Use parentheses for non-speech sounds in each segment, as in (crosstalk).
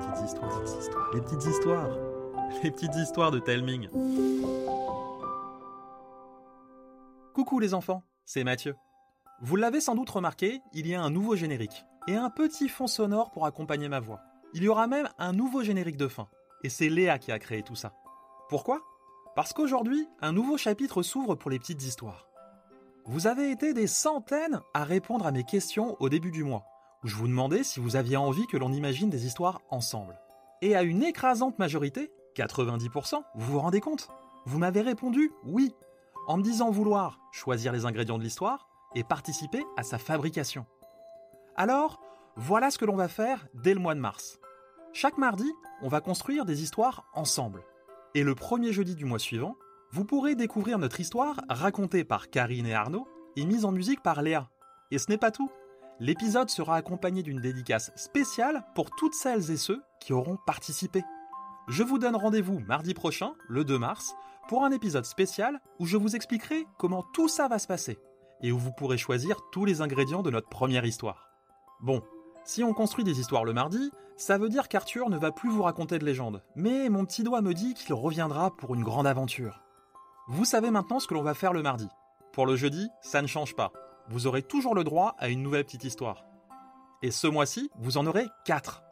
petites histoires, les petites histoires, (laughs) les petites histoires de Telming. Coucou les enfants, c'est Mathieu. Vous l'avez sans doute remarqué, il y a un nouveau générique et un petit fond sonore pour accompagner ma voix. Il y aura même un nouveau générique de fin. Et c'est Léa qui a créé tout ça. Pourquoi? Parce qu'aujourd'hui, un nouveau chapitre s'ouvre pour les petites histoires. Vous avez été des centaines à répondre à mes questions au début du mois, je vous demandais si vous aviez envie que l'on imagine des histoires ensemble. Et à une écrasante majorité, 90%, vous vous rendez compte? Vous m'avez répondu oui, en me disant vouloir choisir les ingrédients de l'histoire et participer à sa fabrication. Alors, voilà ce que l'on va faire dès le mois de mars. Chaque mardi, on va construire des histoires ensemble. Et le premier jeudi du mois suivant, vous pourrez découvrir notre histoire racontée par Karine et Arnaud et mise en musique par Léa. Et ce n'est pas tout. L'épisode sera accompagné d'une dédicace spéciale pour toutes celles et ceux qui auront participé. Je vous donne rendez-vous mardi prochain, le 2 mars, pour un épisode spécial où je vous expliquerai comment tout ça va se passer et où vous pourrez choisir tous les ingrédients de notre première histoire. Bon, si on construit des histoires le mardi, ça veut dire qu'Arthur ne va plus vous raconter de légendes, mais mon petit doigt me dit qu'il reviendra pour une grande aventure. Vous savez maintenant ce que l'on va faire le mardi. Pour le jeudi, ça ne change pas. Vous aurez toujours le droit à une nouvelle petite histoire. Et ce mois-ci, vous en aurez 4.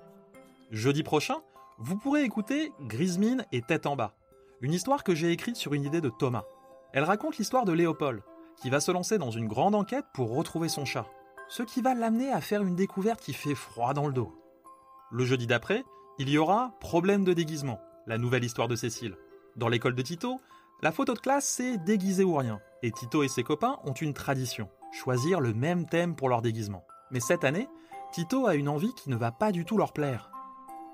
Jeudi prochain, vous pourrez écouter Grismine et Tête en bas, une histoire que j'ai écrite sur une idée de Thomas. Elle raconte l'histoire de Léopold, qui va se lancer dans une grande enquête pour retrouver son chat, ce qui va l'amener à faire une découverte qui fait froid dans le dos. Le jeudi d'après, il y aura Problème de déguisement, la nouvelle histoire de Cécile. Dans l'école de Tito, la photo de classe, c'est déguisé ou rien. Et Tito et ses copains ont une tradition, choisir le même thème pour leur déguisement. Mais cette année, Tito a une envie qui ne va pas du tout leur plaire.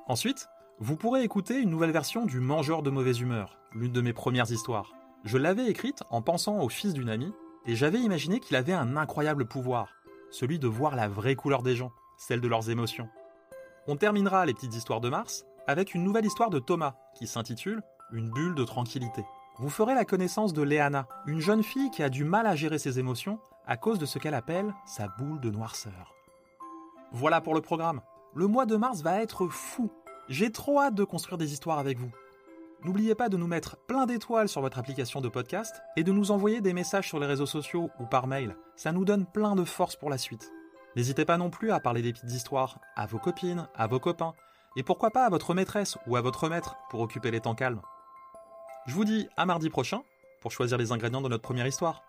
Ensuite, vous pourrez écouter une nouvelle version du Mangeur de mauvaise humeur, l'une de mes premières histoires. Je l'avais écrite en pensant au fils d'une amie, et j'avais imaginé qu'il avait un incroyable pouvoir, celui de voir la vraie couleur des gens, celle de leurs émotions. On terminera les petites histoires de Mars avec une nouvelle histoire de Thomas, qui s'intitule Une bulle de tranquillité vous ferez la connaissance de Léana, une jeune fille qui a du mal à gérer ses émotions à cause de ce qu'elle appelle sa boule de noirceur. Voilà pour le programme. Le mois de mars va être fou. J'ai trop hâte de construire des histoires avec vous. N'oubliez pas de nous mettre plein d'étoiles sur votre application de podcast et de nous envoyer des messages sur les réseaux sociaux ou par mail. Ça nous donne plein de force pour la suite. N'hésitez pas non plus à parler des petites histoires à vos copines, à vos copains, et pourquoi pas à votre maîtresse ou à votre maître pour occuper les temps calmes. Je vous dis à mardi prochain pour choisir les ingrédients de notre première histoire.